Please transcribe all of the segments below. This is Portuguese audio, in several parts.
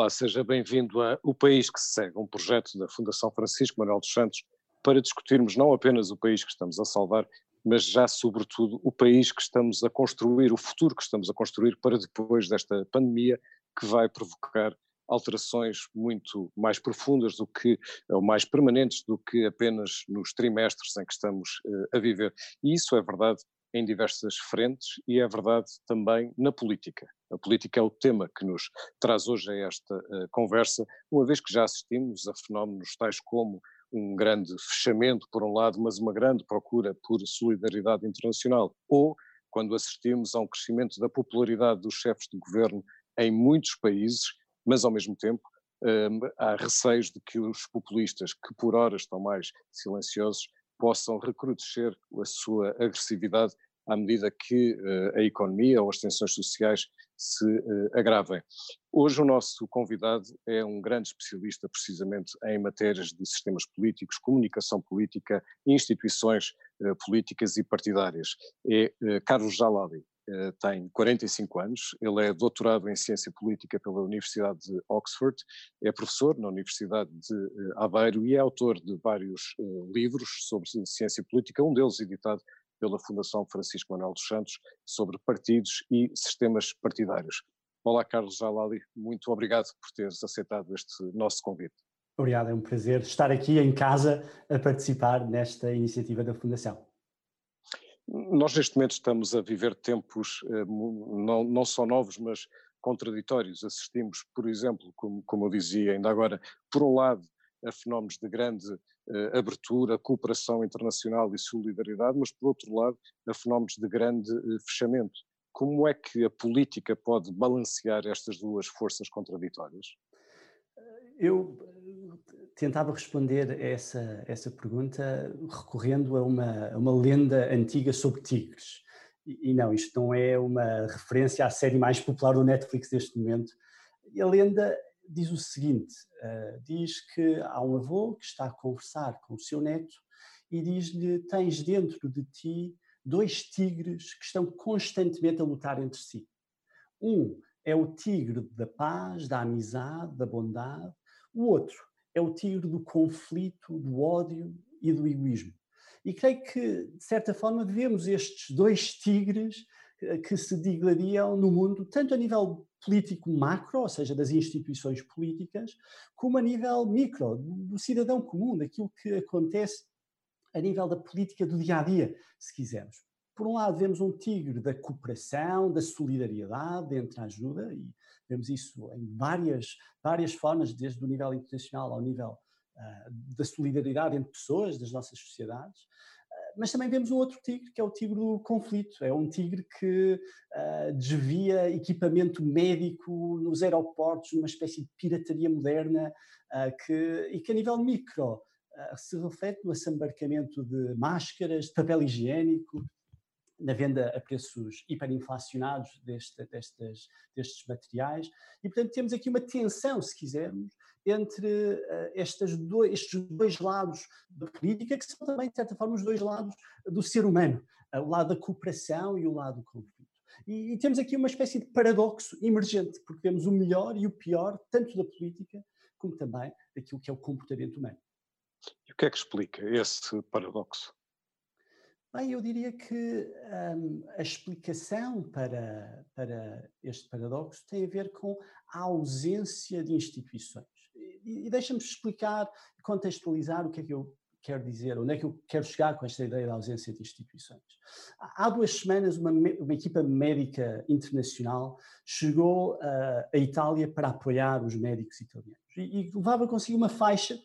Olá, seja bem-vindo a O País que se Segue, um projeto da Fundação Francisco Manuel dos Santos para discutirmos não apenas o país que estamos a salvar, mas já sobretudo o país que estamos a construir, o futuro que estamos a construir para depois desta pandemia que vai provocar alterações muito mais profundas do que, ou mais permanentes do que apenas nos trimestres em que estamos uh, a viver. E isso é verdade em diversas frentes e é verdade também na política. A política é o tema que nos traz hoje a esta uh, conversa, uma vez que já assistimos a fenómenos tais como um grande fechamento, por um lado, mas uma grande procura por solidariedade internacional, ou quando assistimos a um crescimento da popularidade dos chefes de governo em muitos países, mas ao mesmo tempo um, há receios de que os populistas, que por ora estão mais silenciosos, possam recrudescer a sua agressividade à medida que uh, a economia ou as tensões sociais se uh, agravem. Hoje o nosso convidado é um grande especialista precisamente em matérias de sistemas políticos, comunicação política, instituições uh, políticas e partidárias. É Carlos Jalali. Tem 45 anos, ele é doutorado em Ciência Política pela Universidade de Oxford, é professor na Universidade de Aveiro e é autor de vários livros sobre ciência política, um deles editado pela Fundação Francisco Manuel dos Santos sobre partidos e sistemas partidários. Olá, Carlos Jalali, muito obrigado por teres aceitado este nosso convite. Obrigado, é um prazer estar aqui em casa a participar nesta iniciativa da Fundação. Nós neste momento estamos a viver tempos eh, não, não só novos, mas contraditórios. Assistimos, por exemplo, como, como eu dizia ainda agora, por um lado, a fenómenos de grande uh, abertura, cooperação internacional e solidariedade, mas por outro lado a fenómenos de grande uh, fechamento. Como é que a política pode balancear estas duas forças contraditórias? Eu tentava responder a essa, essa pergunta recorrendo a uma, a uma lenda antiga sobre tigres. E, e não, isto não é uma referência à série mais popular do Netflix neste momento. E a lenda diz o seguinte: uh, diz que há um avô que está a conversar com o seu neto e diz-lhe: Tens dentro de ti dois tigres que estão constantemente a lutar entre si. Um é o tigre da paz, da amizade, da bondade, o outro é o tigre do conflito, do ódio e do egoísmo. E creio que, de certa forma, vemos estes dois tigres eh, que se digladiam no mundo, tanto a nível político macro, ou seja, das instituições políticas, como a nível micro, do cidadão comum, daquilo que acontece a nível da política do dia a dia, se quisermos. Por um lado, vemos um tigre da cooperação, da solidariedade, entre a ajuda, e vemos isso em várias, várias formas, desde o nível internacional ao nível uh, da solidariedade entre pessoas, das nossas sociedades mas também vemos um outro tigre, que é o tigre do conflito. É um tigre que uh, desvia equipamento médico nos aeroportos, numa espécie de pirataria moderna, que, e que a nível micro se reflete no assambarcamento de máscaras, de papel higiênico, na venda a preços hiperinflacionados deste, destes, destes materiais. E, portanto, temos aqui uma tensão, se quisermos, entre uh, estes, dois, estes dois lados da política, que são também, de certa forma, os dois lados do ser humano, uh, o lado da cooperação e o lado do conflito. E, e, temos aqui uma espécie de paradoxo emergente, porque temos o melhor e o pior, tanto da política como também daquilo que é o comportamento humano. E o que é que explica esse paradoxo? Bem, eu diria que um, a explicação para, para este paradoxo tem a ver com a ausência de instituições. E, e deixa-me explicar, contextualizar o que é que eu quero dizer, onde é que eu quero chegar com esta ideia da ausência de instituições. Há duas semanas, uma, uma equipa médica internacional chegou uh, à Itália para apoiar os médicos italianos e, e levava consigo uma faixa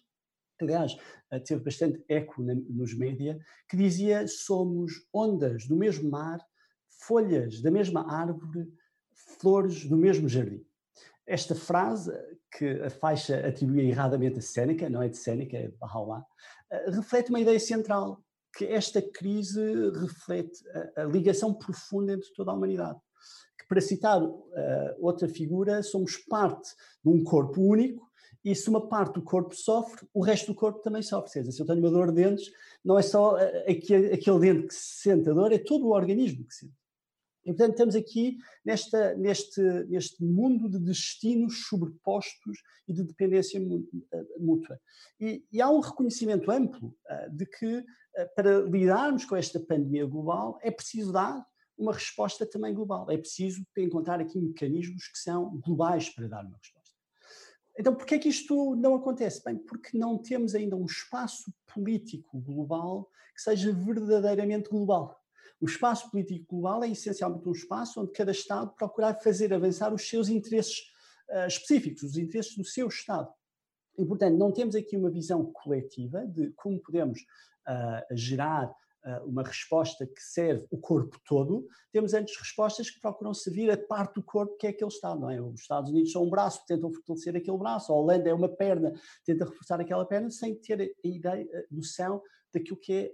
aliás, eh, teve bastante eco nos média, que dizia somos ondas do mesmo mar, folhas da mesma árvore, flores do mesmo jardim. Esta frase, que a faixa atribuía erradamente a Séneca, não é de Séneca, é de Bahá'u'lláh, eh, reflete uma ideia central, que esta crise reflete a, a ligação profunda entre toda a humanidade. Que, para citar uh, outra figura, somos parte de um corpo único e se uma parte do corpo sofre, o resto do corpo também sofre. Se eu tenho uma dor de dentes, não é só aquele, aquele dente que se sente a dor, é todo o organismo que sente. E, portanto, estamos aqui nesta, neste, neste mundo de destinos sobrepostos e de dependência eh, mútua. E, e há um reconhecimento amplo uh, de que, uh, para lidarmos com esta pandemia global, é preciso dar uma resposta também global. É preciso encontrar aqui mecanismos que são globais para dar uma resposta. Então, porquê é que isto não acontece? Bem, porque não temos ainda um espaço político global que seja verdadeiramente global. O espaço político global é essencialmente um espaço onde cada Estado procurar fazer avançar os seus interesses uh, específicos, os interesses do seu Estado. E, portanto, não temos aqui uma visão coletiva de como podemos uh, gerar uma resposta que serve o corpo todo. Temos antes respostas que procuram servir a parte do corpo que é aquele Estado, não é? Os Estados Unidos são um braço, tentam fortalecer aquele braço, a Holanda é uma perna, tenta reforçar aquela perna, sem ter a ideia, a noção daquilo que é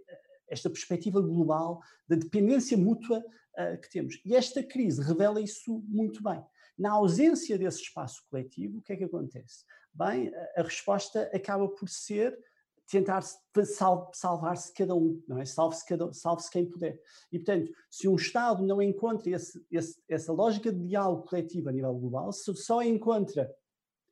esta perspectiva global da dependência mútua uh, que temos. E esta crise revela isso muito bem. Na ausência desse espaço coletivo, o que é que acontece? Bem, a, a resposta acaba por ser tentar sal, salvar-se cada um, não é? Salve-se salve quem puder. E, portanto, se um Estado não encontra esse, esse, essa lógica de diálogo coletivo a nível global, se só encontra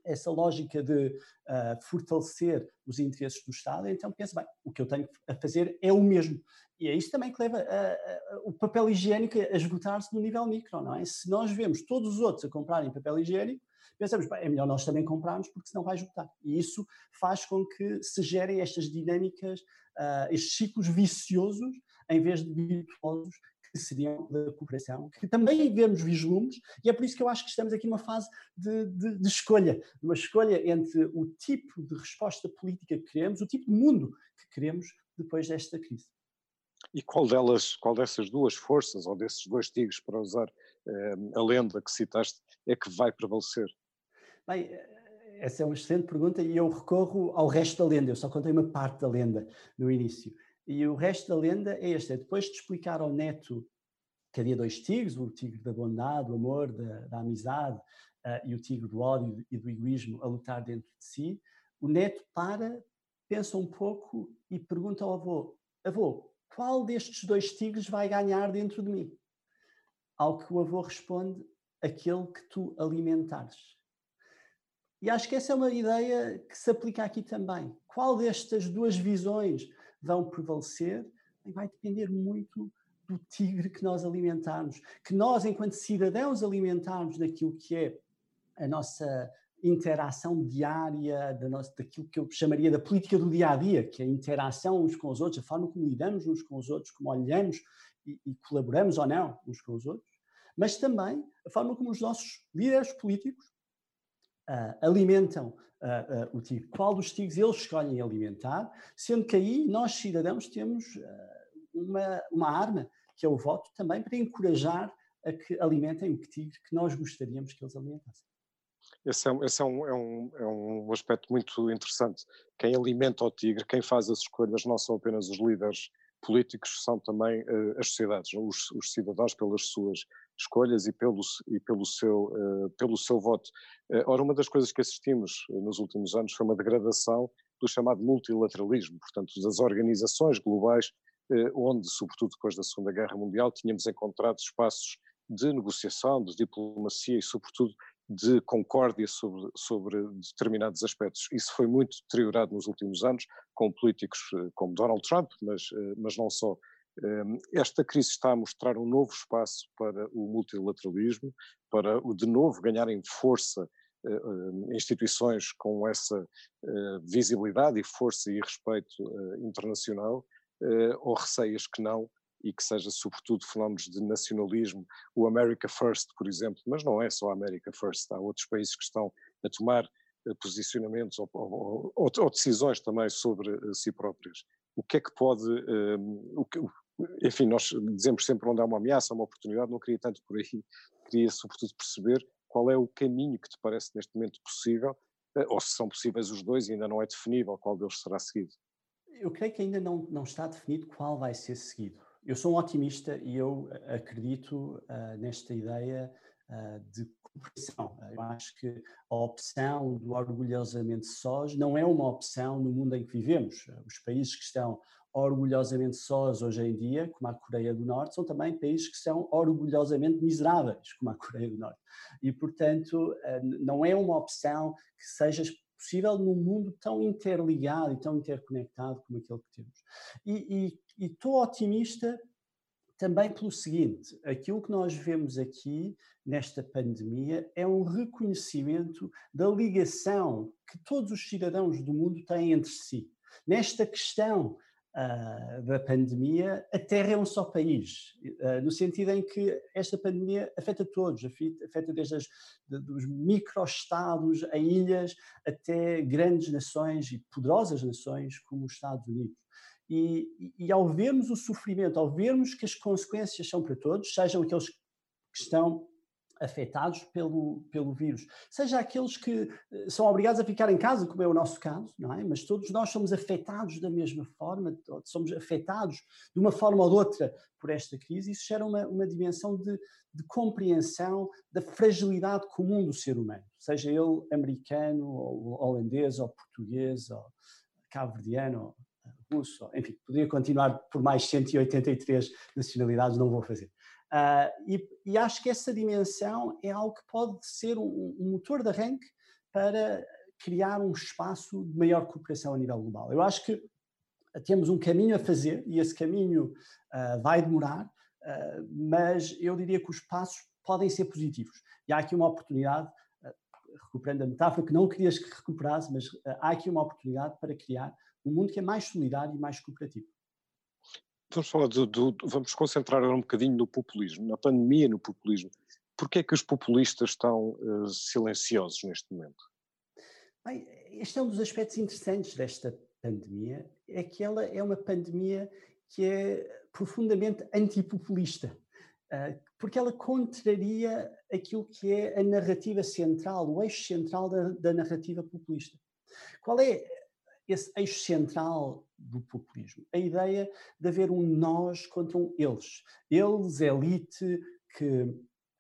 essa lógica de uh, fortalecer os interesses do Estado, então pensa, bem, o que eu tenho a fazer é o mesmo. E é isso também que leva a, a, o papel higiênico a esgotar-se no nível micro, não é? Se nós vemos todos os outros a comprarem papel higiênico, pensamos, bem, é melhor nós também comprarmos porque senão vai esgotar. E isso faz com que se gerem estas dinâmicas, uh, estes ciclos viciosos, em vez de virtuosos, que seriam da cooperação, que também vemos vislumbres, e é por isso que eu acho que estamos aqui numa fase de, de, de escolha, uma escolha entre o tipo de resposta política que queremos, o tipo de mundo que queremos depois desta crise. E qual delas, qual dessas duas forças, ou desses dois tigres, para usar a lenda que citaste, é que vai prevalecer? Bem, essa é uma excelente pergunta e eu recorro ao resto da lenda, eu só contei uma parte da lenda no início. E o resto da lenda é este: é depois de explicar ao neto que havia dois tigres, o tigre da bondade, do amor, da, da amizade, uh, e o tigre do ódio e do egoísmo a lutar dentro de si, o neto para, pensa um pouco e pergunta ao avô: Avô, qual destes dois tigres vai ganhar dentro de mim? Ao que o avô responde: Aquele que tu alimentares. E acho que essa é uma ideia que se aplica aqui também. Qual destas duas visões vão prevalecer, vai depender muito do tigre que nós alimentarmos, que nós, enquanto cidadãos, alimentarmos daquilo que é a nossa interação diária, da nossa, daquilo que eu chamaria da política do dia a dia, que é a interação uns com os outros, a forma como lidamos uns com os outros, como olhamos e, e colaboramos ou não uns com os outros, mas também a forma como os nossos líderes políticos uh, alimentam uh, uh, o tigre, qual dos tigres eles escolhem alimentar, sendo que aí nós, cidadãos, temos uma, uma arma, que é o voto, também para encorajar a que alimentem o tigre que nós gostaríamos que eles alimentassem. Esse, é, esse é, um, é, um, é um aspecto muito interessante. Quem alimenta o tigre, quem faz as escolhas, não são apenas os líderes políticos, são também uh, as sociedades, os, os, cidadãos pelas suas escolhas e pelo, e pelo, seu, uh, pelo seu voto. Uh, ora, uma das coisas que assistimos nos últimos anos foi uma degradação do chamado multilateralismo, portanto, das organizações globais, onde, sobretudo depois da Segunda Guerra Mundial, tínhamos encontrado espaços de negociação, de diplomacia e, sobretudo, de concórdia sobre, sobre determinados aspectos. Isso foi muito deteriorado nos últimos anos, com políticos como Donald Trump, mas, mas não só. Ehm, esta crise está a mostrar um novo espaço para o multilateralismo, para o de novo ganharem força eh, eh, instituições com essa eh, visibilidade e força e respeito internacional, ou receias que não, e que seja sobretudo fenómenos de nacionalismo, o America First, por exemplo, mas não é só a America First, há outros países que estão a tomar posicionamentos ou, ou, ou, ou decisões também sobre si próprios. O que é que pode, um, o que, enfim, nós dizemos sempre onde há uma ameaça, uma oportunidade, não queria tanto por aí, queria sobretudo perceber qual é o caminho que te parece neste momento possível, eh, ou se são possíveis os dois e ainda não é definível qual deles será seguido. Eu creio que ainda não, não está definido qual vai ser seguido. Eu sou um otimista e eu eh, acredito uh, nesta ideia uh, de cooperação. Eu acho que a opção do orgulhosamente sós não é uma opção no mundo em que vivemos. Os países que estão orgulhosamente sós hoje em dia, como a Coreia do Norte, são também países que são orgulhosamente miseráveis, como a Coreia do Norte. E, portanto, não é uma opção que seja possível num mundo tão interligado e tão interconectado como aquele que temos. E estou otimista também pelo seguinte: aquilo que nós vemos aqui nesta pandemia é um reconhecimento da ligação que todos os cidadãos do mundo têm entre si. Nesta questão uh, da pandemia, a Terra é um só país, uh, no sentido em que esta pandemia afeta todos, afeta desde as, dos microestados a ilhas até grandes nações e poderosas nações como os Estados Unidos. E, e, ao vermos o sofrimento, ao vermos que as consequências são para todos, sejam aqueles que estão afetados pelo, pelo vírus, seja aqueles que eh, são obrigados a ficar em casa, como é o nosso caso, não é? Mas todos nós somos afetados da mesma forma, somos afetados de uma forma ou de outra por esta crise, isso gera uma, uma dimensão de, de compreensão da fragilidade comum do ser humano, seja ele americano, ou holandês, ou português, ou cabo-verdiano, ou russo, enfim, poderia continuar por mais 183 nacionalidades, não vou fazer. Uh, e, e, acho que essa dimensão é algo que pode ser um, um, motor de arranque para criar um espaço de maior cooperação a nível global. Eu acho que temos um caminho a fazer e esse caminho uh, vai demorar, uh, mas eu diria que os passos podem ser positivos. E há aqui uma oportunidade, recuperando a metáfora que não querias que recuperasse, mas há aqui uma oportunidade para criar um mundo que é mais solidário e mais cooperativo. Vamos falar do, do, vamos concentrar um bocadinho no populismo, na pandemia no populismo. Porquê é que os populistas estão uh, silenciosos neste momento? Bem, este é um dos aspectos interessantes desta pandemia, é que ela é uma pandemia que é profundamente antipopulista, uh, porque ela contraria aquilo que é a narrativa central, o eixo central da, da narrativa populista. Qual é esse eixo central do populismo. A ideia de haver um nós contra um eles. Eles, elite, que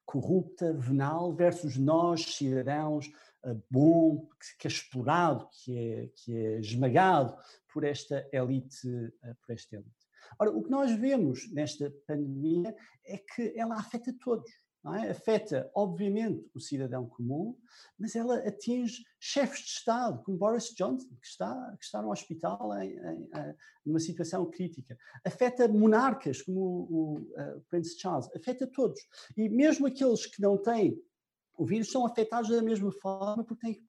corrupta, venal, versus nós, cidadãos, eh, bom, que é explorado, que é, que é esmagado por esta elite, eh, por esta elite. Ora, o que nós vemos nesta pandemia é que ela afeta todos é? afeta, obviamente, o cidadão comum, mas ela atinge chefes de Estado, como Boris Johnson, que está, que está no hospital em, em, em numa situação crítica. Afeta monarcas, como o, o uh, Prince Charles, afeta todos. E mesmo aqueles que não têm o vírus são afetados da mesma forma porque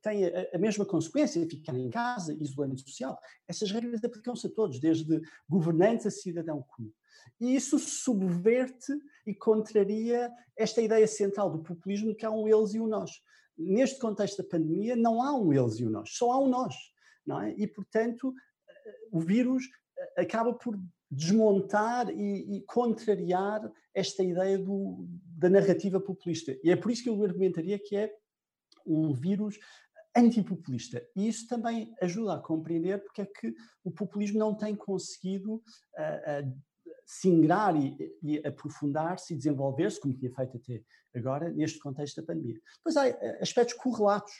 têm, a, a, mesma consequência, ficar em casa, isolamento social. Essas regras aplicam-se a todos, desde governantes a cidadão comum. E isso subverte e contraria esta ideia central do populismo que há um eles e um nós. Neste contexto da pandemia, não há um eles e um nós, só há um nós. Não é? E, portanto, eh, o vírus eh, acaba por desmontar e, e contrariar esta ideia do, da narrativa populista. E é por isso que eu argumentaria que é um vírus antipopulista. E isso também ajuda a compreender porque é que o populismo não tem conseguido uh, uh, singrar e, e aprofundar-se e desenvolver-se, como tinha feito até agora, neste contexto da pandemia. Depois há eh, aspectos correlatos,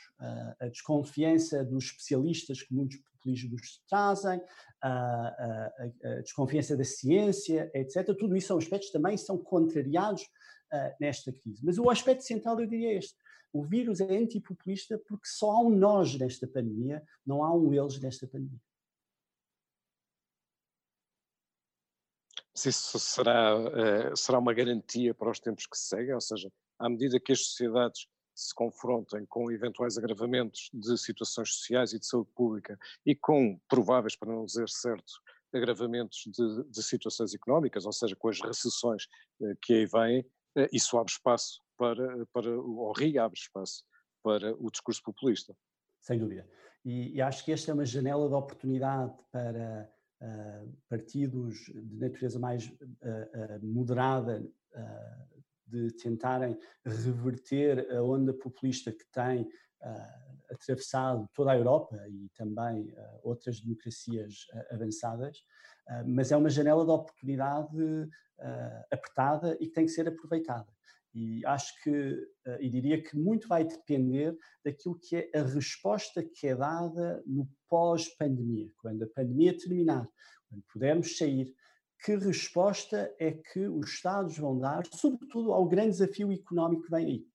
a desconfiança dos especialistas que muitos populismos trazem, a, a, a, desconfiança da ciência, etc. Tudo isso são aspectos que também são contrariados uh, nesta crise. Mas o aspecto central eu diria é este. O vírus é antipopulista porque só há um nós nesta pandemia, não há um eles nesta pandemia. Se isso será, uh, será uma garantia para os tempos que se seguem, ou seja, à medida que as sociedades se confrontem com eventuais agravamentos de situações sociais e de saúde pública e com prováveis, para não dizer certo, agravamentos de, de situações económicas, ou seja, com as recessões uh, que aí vêm, uh, isso abre espaço para, para, ou reabre espaço para o discurso populista. Sem dúvida. E, e acho que esta é uma janela de oportunidade para partidos de natureza mais uh, moderada de tentarem reverter a onda populista que tem atravessado toda a Europa e também outras democracias avançadas, mas é uma janela de oportunidade apertada e que tem que ser aproveitada. E acho que, e diria que muito vai depender daquilo que é a resposta que é dada no pós-pandemia. Quando a pandemia terminar, pudermos sair, que resposta é que os Estados vão dar, sobretudo ao grande desafio económico que vem aí?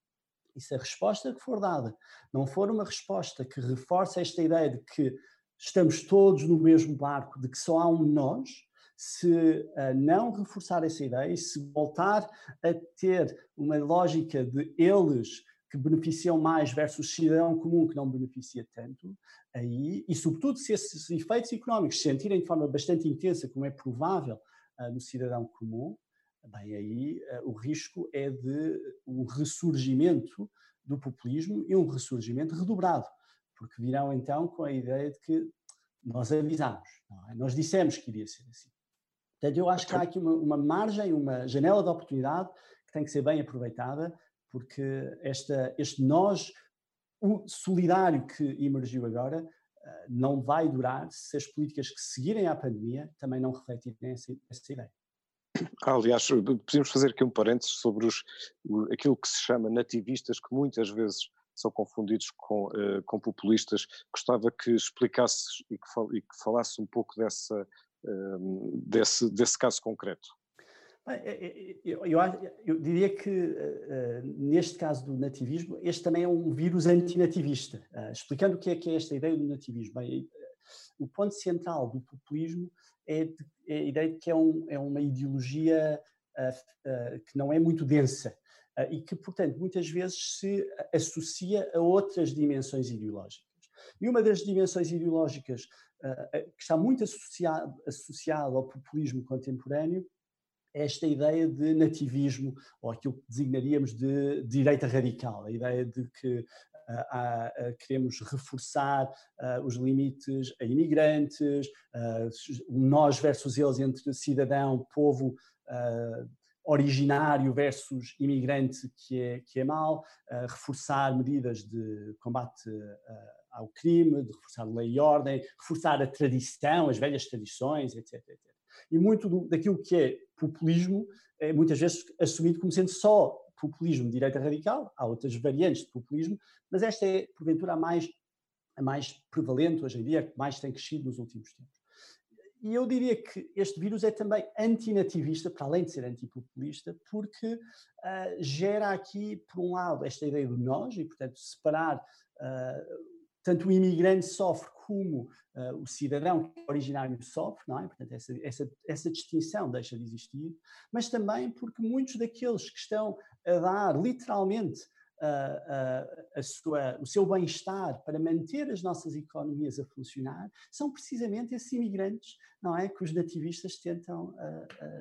E se a resposta que for dada não for uma resposta que reforce esta ideia de que estamos todos no mesmo barco, de que só há um nós, se uh, não reforçar essa ideia e se voltar a ter uma lógica de eles que beneficiam mais versus cidadão comum que não beneficia tanto, aí, e sobretudo se esses efeitos económicos se sentirem de forma bastante intensa, como é provável uh, no cidadão comum, bem, aí uh, o risco é de um ressurgimento do populismo e um ressurgimento redobrado, porque virão então com a ideia de que nós avisámos, é? nós dissemos que iria ser assim. Portanto, eu acho que há aqui uma, uma, margem, uma janela de oportunidade que tem que ser bem aproveitada, porque esta, este nós solidário que emergiu agora eh, não vai durar se as políticas que seguirem à pandemia também não refletirem essa, essa ideia. aliás, podemos fazer aqui um parênteses sobre os, aquilo que se chama nativistas, que muitas vezes são confundidos com, uh, com populistas. Gostava que e fal, e que falasse um pouco dessa, desse, desse caso concreto? É, é, eu, eu, eu, diria que, uh, neste caso do nativismo, este também é um vírus antinativista. Uh, explicando o que é, que é esta ideia do nativismo. Bem, o ponto central do populismo é, é, a ideia de que é, um, é uma ideologia uh, que não é muito densa e que, portanto, muitas vezes se associa a outras dimensões ideológicas. E uma das dimensões ideológicas que está muito associada associado ao populismo contemporâneo é esta ideia de nativismo, ou aquilo que designaríamos de direita radical, a ideia de que uh, queremos reforçar os limites a imigrantes, nós versus eles entre cidadão, povo originário versus imigrante que é, que é mau, reforçar medidas de combate ao crime, de reforçar lei e ordem, reforçar a tradição, as velhas tradições, etc. etc. E muito do, daquilo que é populismo é muitas vezes assumido como sendo só populismo de direita radical, há outras variantes de populismo, mas esta é, porventura, a mais, a mais prevalente hoje em dia, que mais tem crescido nos últimos tempos. E eu diria que este vírus é também antinativista, para além de ser antipopulista, porque uh, gera aqui, por um lado, esta ideia do nós, e, portanto, separar uh, tanto o imigrante sofre como uh, o cidadão originário sofre, não é? Portanto, essa, essa, essa distinção deixa de existir, mas também porque muitos daqueles que estão a dar literalmente uh, uh, sua, o seu bem-estar para manter as nossas economias a funcionar são precisamente esses imigrantes, não é? Que os nativistas tentam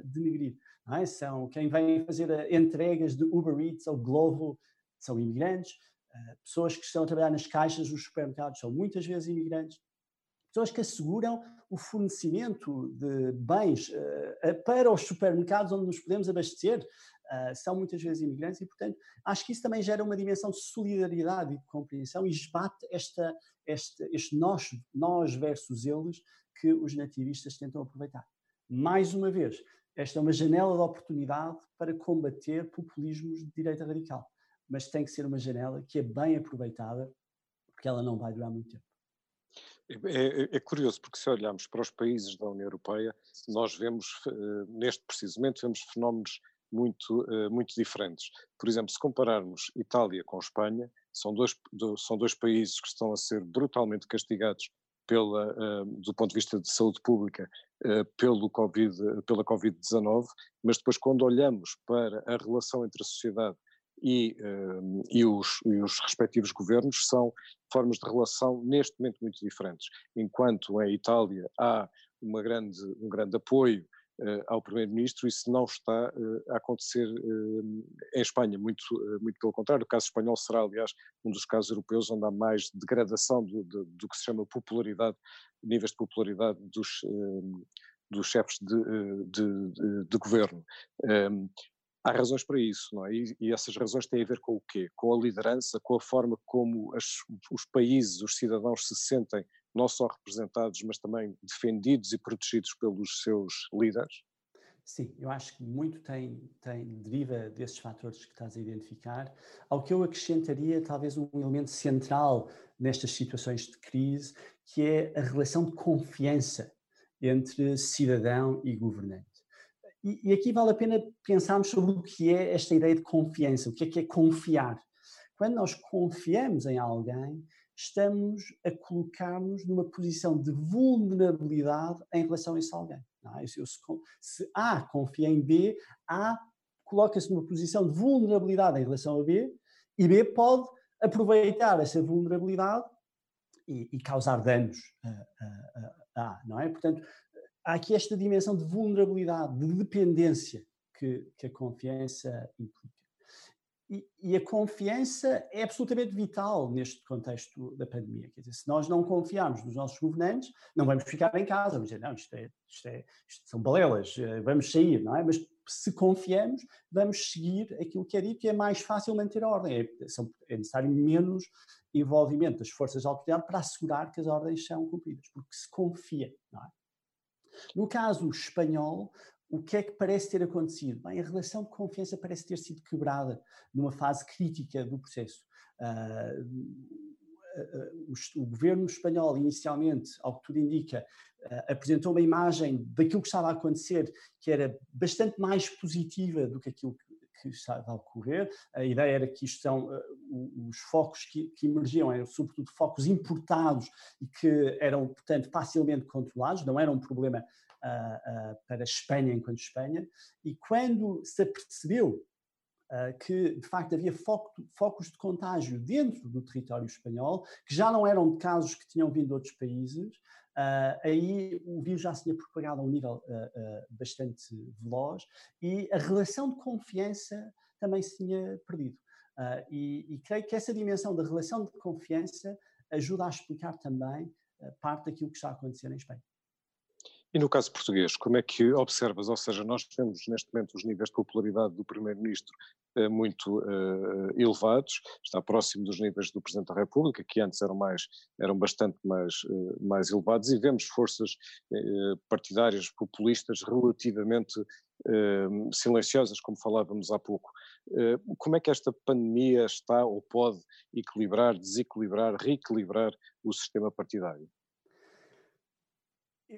denegrir, é? São quem vem fazer entregas de Uber Eats ou Glovo são imigrantes, pessoas que estão a trabalhar nas caixas dos supermercados são muitas vezes imigrantes. Pessoas que asseguram o fornecimento de bens uh, para os supermercados onde nos podemos abastecer uh, são muitas vezes imigrantes e, portanto, acho que isso também gera uma dimensão de solidariedade e de compreensão e esbate esta, este, este nós, nós versus eles que os nativistas tentam aproveitar. Mais uma vez, esta é uma janela de oportunidade para combater populismos de direita radical mas tem que ser uma janela que é bem aproveitada, porque ela não vai durar muito tempo. É, é, é, curioso, porque se olharmos para os países da União Europeia, nós vemos, uh, neste precisamente, vemos fenómenos muito, uh, muito diferentes. Por exemplo, se compararmos Itália com Espanha, são dois, do, são dois países que estão a ser brutalmente castigados pela, uh, do ponto de vista de saúde pública pelo COVID, pela Covid-19, mas depois quando olhamos para a relação entre a sociedade e, e, os, e, os, respectivos governos são formas de relação neste momento muito diferentes. Enquanto em Itália há grande, um grande apoio ao Primeiro-Ministro, isso não está uh, a acontecer em Espanha, muito, muito pelo contrário. O caso espanhol será, aliás, um dos casos europeus onde há mais degradação do, do, do que se chama popularidade, níveis de popularidade dos dos chefes de, de, de, de governo. Um, há razões para isso, não é? E, e, essas razões têm a ver com o quê? Com a liderança, com a forma como as, os países, os cidadãos se sentem não só representados, mas também defendidos e protegidos pelos seus líderes? Sim, eu acho que muito tem, tem deriva desses fatores que estás a identificar. Ao que eu acrescentaria talvez um elemento central nestas situações de crise, que é a relação de confiança entre cidadão e governante. E, e, aqui vale a pena pensarmos sobre o que é esta ideia de confiança, o que é que é confiar. Quando nós confiamos em alguém, estamos a colocar-nos numa posição de vulnerabilidade em relação a esse alguém. É? Se, se A confia em B, A coloca-se numa posição de vulnerabilidade em relação a B e B pode aproveitar essa vulnerabilidade e, e causar danos a, a, a, A, não é? Portanto, há aqui esta dimensão de vulnerabilidade, de dependência que, que a confiança implica. E, e, a confiança é absolutamente vital neste contexto da pandemia. Quer dizer, se nós não confiarmos nos nossos governantes, não vamos ficar em casa, vamos dizer, não, isto, é, isto, é, isto são balelas, eh, vamos sair, não é? Mas se confiamos, vamos seguir aquilo que é dito e é mais fácil manter a ordem. É, são, é necessário menos envolvimento das forças de autoridade para assegurar que as ordens são cumpridas, porque se confia, não é? No caso espanhol, o que é que parece ter acontecido? Bem, a relação de confiança parece ter sido quebrada numa fase crítica do processo. Uh, o, governo espanhol, inicialmente, ao que tudo indica, apresentou uma imagem daquilo que estava a acontecer que era bastante mais positiva do que aquilo que estava a ocorrer. A ideia era que isto são os focos que, que emergiam, eram sobretudo focos importados e que eram, portanto, facilmente controlados, não era um problema para Espanha enquanto Espanha, e quando se apercebeu uh, que de facto havia foco, focos de contágio dentro do território espanhol, que já não eram de casos que tinham vindo de outros países, aí o vírus já se tinha propagado a um nível bastante veloz e a relação de confiança também se tinha perdido. E, e creio que essa dimensão da relação de confiança ajuda a explicar também parte daquilo que está a acontecer em Espanha. E no caso português, como é que observas? Ou seja, nós temos neste momento os níveis de popularidade do Primeiro-Ministro eh, muito uh, elevados, está próximo dos níveis do Presidente da República, que antes eram, mais, eram bastante mais, uh, mais elevados, e vemos forças partidárias populistas relativamente silenciosas, como falávamos há pouco. como é que esta pandemia está ou pode equilibrar, desequilibrar, reequilibrar o sistema partidário?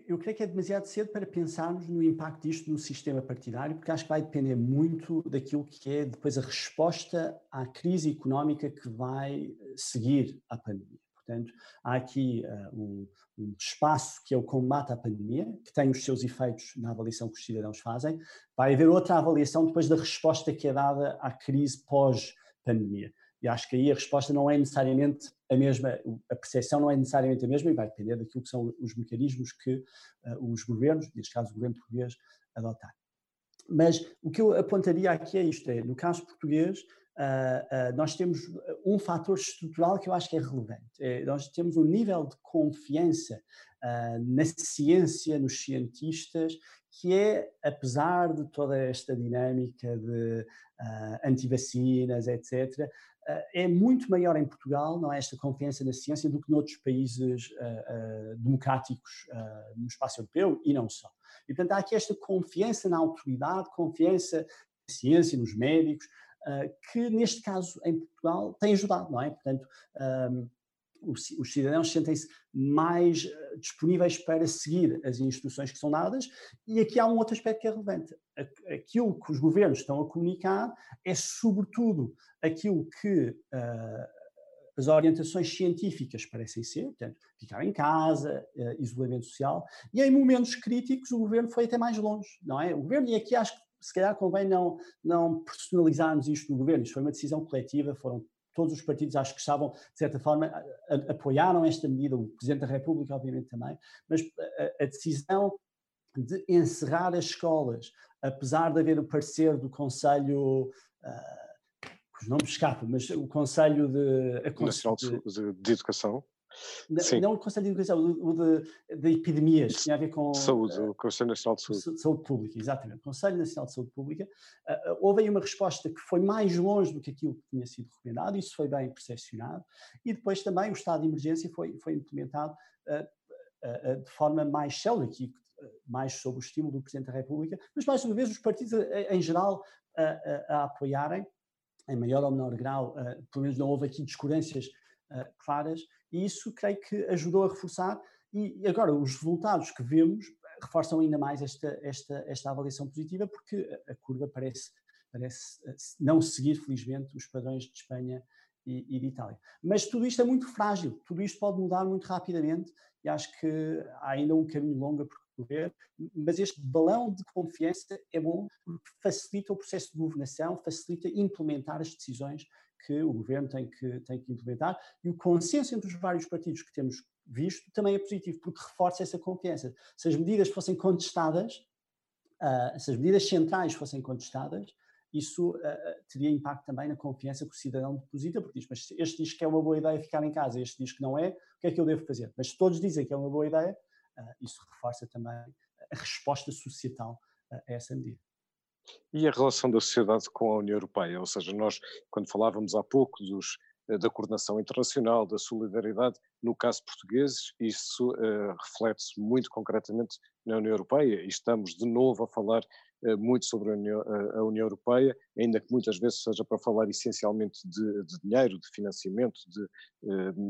Eu creio que é demasiado cedo para pensarmos no impacto disto no sistema partidário, porque acho que vai depender muito daquilo que é depois a resposta à crise económica que vai eh, seguir à pandemia. Portanto, há aqui uh, um, um, espaço que é o combate à pandemia, que tem os seus efeitos na avaliação que os cidadãos fazem. Vai haver outra avaliação depois da resposta que é dada à crise pós-pandemia. E acho que aí a resposta não é necessariamente a mesma, a percepção não é necessariamente a mesma e vai depender daquilo que são os mecanismos que uh, os governos, neste caso o governo português, adotarem. Mas o que eu apontaria aqui é isto: é, no caso português, uh, uh, nós temos um fator estrutural que eu acho que é relevante. É, nós temos um nível de confiança na ciência, nos cientistas, que é, apesar de toda esta dinâmica de uh, antivacinas, etc., é muito maior em Portugal, não é, esta confiança na ciência, do que noutros países uh, democráticos no espaço europeu e não só. E, portanto, há aqui esta confiança na autoridade, confiança na ciência, nos médicos, que neste caso em Portugal tem ajudado, não é? Portanto, os, cidadãos sentem-se mais eh, disponíveis para seguir as instruções que são dadas, e aqui há um outro aspecto que é relevante. Aquilo que os governos estão a comunicar é, sobretudo, aquilo que uh, as orientações científicas parecem ser, portanto, ficar em casa, uh, isolamento social, e em momentos críticos o governo foi até mais longe, não é? O governo, e aqui acho que se calhar convém não, não personalizarmos isto no governo, isto foi uma decisão coletiva, foram todos os partidos acho que estavam, de certa forma, a, a, apoiaram esta medida, o Presidente da República, obviamente, também, mas a, a, decisão de encerrar as escolas, apesar de haver o parecer do Conselho. Uh, os nomes escapam, mas o Conselho de, Nacional de, de, de Educação. Sim. Não o Conselho de Educação, o de, de epidemias, tinha a ver com. Saúde, uh, o Conselho Nacional de Saúde. Saúde Pública, exatamente. O Conselho Nacional de Saúde Pública. Uh, houve aí uma resposta que foi mais longe do que aquilo que tinha sido recomendado, isso foi bem percepcionado, e depois também o estado de emergência foi, foi implementado uh, de forma mais célere, aqui, mais sob o estímulo do Presidente da República, mas mais uma vez os partidos em geral a, a apoiarem, em maior ou menor grau, pelo menos não houve aqui discordâncias claras, e isso creio que ajudou a reforçar. E agora, os resultados que vemos reforçam ainda mais esta, esta, esta avaliação positiva, porque a curva parece, parece não seguir, felizmente, os padrões de Espanha e, e de Itália. Mas tudo isto é muito frágil, tudo isto pode mudar muito rapidamente e acho que há ainda um caminho longo a percorrer, mas este balão de confiança é bom porque facilita o processo de governação, facilita implementar as decisões que o governo tem que, tem que implementar e o consenso entre os vários partidos que temos visto também é positivo, porque reforça essa confiança. Se as medidas fossem contestadas, uh, se as medidas centrais fossem contestadas, isso uh, teria impacto também na confiança que o cidadão deposita, porque diz, mas este diz que é uma boa ideia ficar em casa, este diz que não é, o que é que eu devo fazer? Mas se todos dizem que é uma boa ideia, uh, isso reforça também a resposta societal a essa medida. E a relação da sociedade com a União Europeia? Ou seja, nós, quando falávamos há pouco dos, da coordenação internacional, da solidariedade, no caso português, isso uh, reflete-se muito concretamente na União Europeia e estamos de novo a falar muito sobre a União, a União, Europeia, ainda que muitas vezes seja para falar essencialmente de, de dinheiro, de financiamento, de,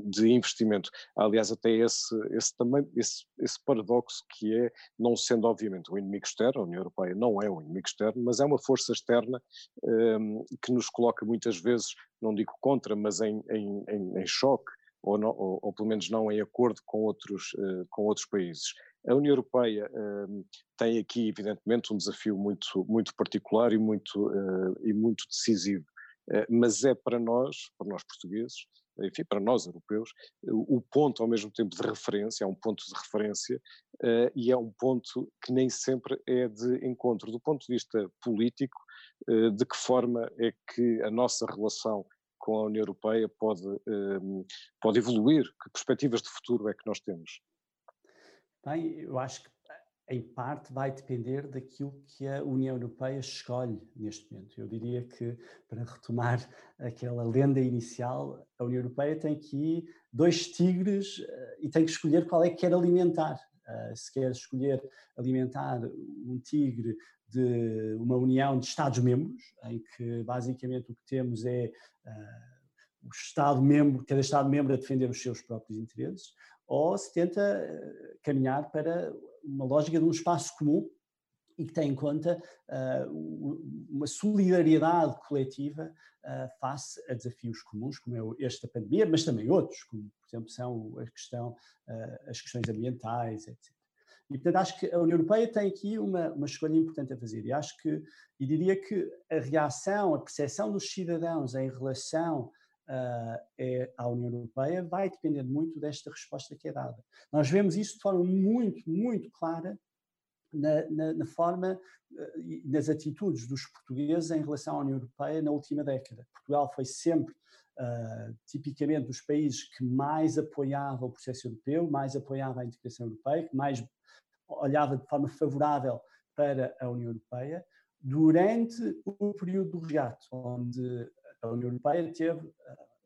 de, investimento. Aliás, até esse, esse também esse, esse, paradoxo que é, não sendo obviamente um inimigo externo, a União Europeia não é um inimigo externo, mas é uma força externa que nos coloca muitas vezes, não digo contra, mas em, em, em, em choque ou, não, ou, ou, pelo menos não em acordo com outros, uh, com outros países. A União Europeia uh, tem aqui, evidentemente, um desafio muito, muito particular e muito, uh, e muito decisivo, mas é para nós, para nós portugueses, enfim, para nós europeus, o ponto ao mesmo tempo de referência, é um ponto de referência e é um ponto que nem sempre é de encontro. Do ponto de vista político, de que forma é que a nossa relação com a União Europeia pode, um, pode evoluir? Que perspectivas de futuro é que nós temos? Bem, eu acho que em parte vai depender daquilo que a União Europeia escolhe neste momento. Eu diria que, para retomar aquela lenda inicial, a União Europeia tem aqui dois tigres eh, e tem que escolher qual é que quer alimentar. Uh, se quer escolher alimentar um tigre de uma união de Estados-membros, em que basicamente o que temos é uh, o Estado-membro, cada Estado-membro a defender os seus próprios interesses, ou se tenta caminhar para uma lógica de um espaço comum e que tem em conta uh, uma solidariedade coletiva uh, face a desafios comuns, como é esta pandemia, mas também outros, como, por exemplo, são a questão, uh, as questões ambientais, etc. E, portanto, acho que a União Europeia tem aqui uma, uma escolha importante a fazer. E acho que, e diria que a reação, a percepção dos cidadãos em relação é, à União Europeia vai depender muito desta resposta que é dada. Nós vemos isso de forma muito, muito clara na, na, na forma e uh, nas atitudes dos portugueses em relação à União Europeia na última década. Portugal foi sempre Uh, tipicamente dos países que mais apoiava o processo europeu, mais apoiava a integração europeia, que mais olhava de forma favorável para a União Europeia durante o período do resgate, onde a União Europeia teve uh,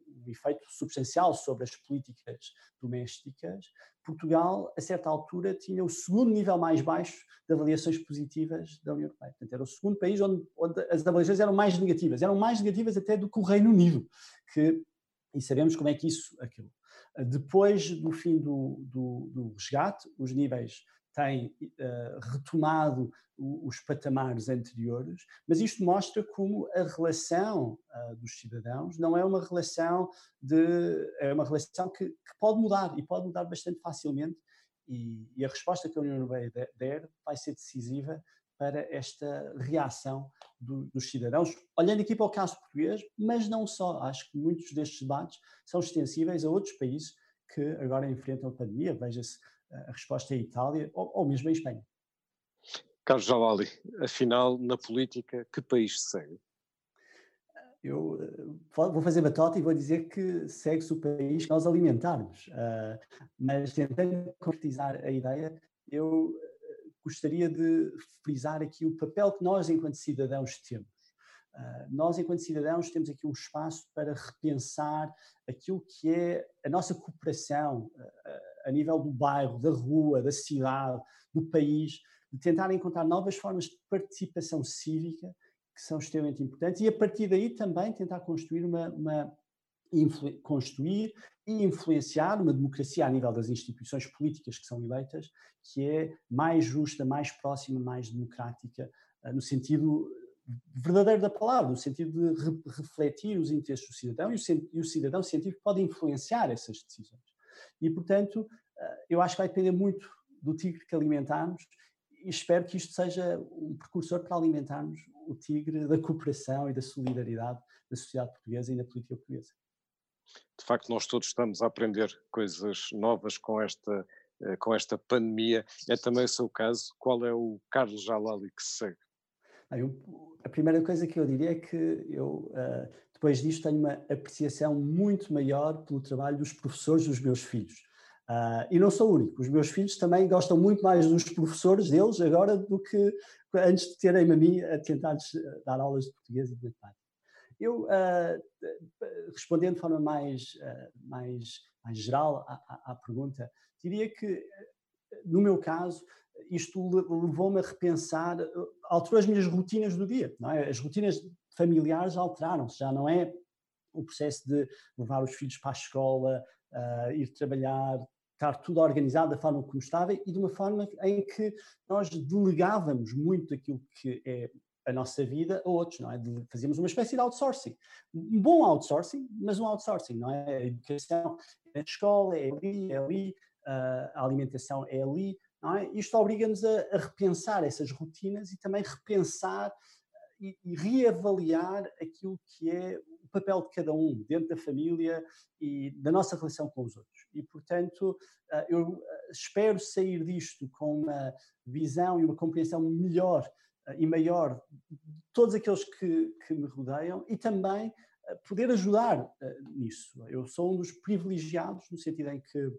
um efeito substancial sobre as políticas domésticas. Portugal, a certa altura, tinha o segundo nível mais baixo de avaliações positivas da União Europeia. Portanto, era o segundo país onde, onde as avaliações eram mais negativas, eram mais negativas até do que o Reino Unido, que, e sabemos como é que isso acabou. Depois do fim do, do, do resgate, os níveis tem uh, retomado os patamares anteriores, mas isto mostra como a relação uh, dos cidadãos não é uma relação de é uma relação que, que pode mudar e pode mudar bastante facilmente e, e, a resposta que a União Europeia der vai ser decisiva para esta reação do, dos cidadãos, olhando aqui para o caso português, mas não só. Acho que muitos destes debates são extensíveis a outros países que agora enfrentam a pandemia. Veja-se a resposta é a Itália ou, ou mesmo a Espanha. Carlos Javali, afinal, na política, que país se segue? Eu eh, vou fazer batota e vou dizer que segue-se o país que nós alimentarmos, uh, mas tentando concretizar a ideia, eu eh, gostaria de frisar aqui o papel que nós, enquanto cidadãos, temos. Nós, enquanto cidadãos, temos aqui um espaço para repensar aquilo que é a nossa cooperação, a nível do bairro, da rua, da cidade, do país, de tentar encontrar novas formas de participação cívica que são extremamente importantes e a partir daí também tentar construir uma, uma, construir e influenciar uma democracia a nível das instituições políticas que são eleitas, que é mais justa, mais próxima, mais democrática, uh, no sentido verdadeiro da palavra, no sentido de re refletir os interesses do cidadão e o, e o cidadão científico pode influenciar essas decisões. E, portanto, uh, eu acho que vai depender muito do tigre que alimentarmos e espero que isto seja um precursor para alimentarmos o tigre da cooperação e da solidariedade da sociedade portuguesa e da política portuguesa. De facto, nós todos estamos a aprender coisas novas com esta, eh, com esta pandemia. É também o seu caso. Qual é o Carlos Jalali que se segue? a primeira coisa que eu diria é que eu, eh, depois disto, tenho uma apreciação muito maior pelo trabalho dos professores dos meus filhos. Uh, e não sou o único, os meus filhos também gostam muito mais dos professores deles agora do que antes de terem a mim a tentar dar aulas de português e de matemática. Eu, uh, respondendo de forma mais, uh, mais, mais geral à, à, à, pergunta, diria que, no meu caso, isto levou-me a repensar, alterou as minhas rotinas do dia. É? As rotinas familiares alteraram-se, já não é o processo de levar os filhos para a escola, uh, ir trabalhar, estar tudo organizado da forma como estava e de uma forma em que nós delegávamos muito aquilo que é a nossa vida a outros, não é? Fazíamos uma espécie de outsourcing. Um bom outsourcing, mas um outsourcing, não é? A educação é a escola, é ali, é ali, a alimentação é ali, não é? Isto obriga-nos a, a, repensar essas rotinas e também repensar e, e reavaliar aquilo que é o papel de cada um dentro da família e da nossa relação com os outros. E, portanto, eh, eu eh, espero sair disto com uma visão e uma compreensão melhor eh, e maior de todos aqueles que, que me rodeiam e também poder ajudar nisso. Eu sou um dos privilegiados, no sentido em que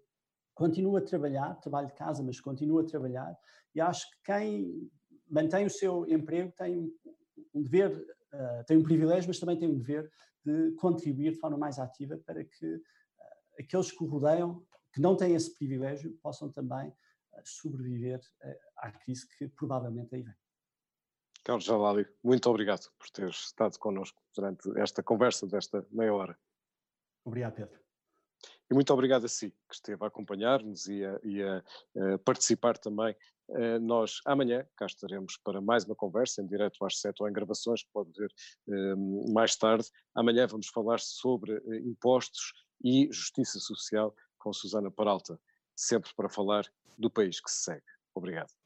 continuo a trabalhar, trabalho de casa, mas continuo a trabalhar, e acho que quem mantém o seu emprego tem um dever, uh, tem um privilégio, mas também tem um dever de contribuir de forma mais ativa para que uh, aqueles que o rodeiam, que não têm esse privilégio, possam também uh, sobreviver à crise que provavelmente aí vem. Carlos Jalali, muito obrigado por ter estado connosco durante esta conversa desta meia hora. Obrigado, Pedro. E muito obrigado a si, que esteve a acompanhar-nos e a, e a, a participar também eh, nós amanhã cá estaremos para mais uma conversa em direto às sete ou em gravações que pode ver ehm, mais tarde. Amanhã vamos falar sobre eh, impostos e justiça social com Susana Paralta, sempre para falar do país que se segue. Obrigado.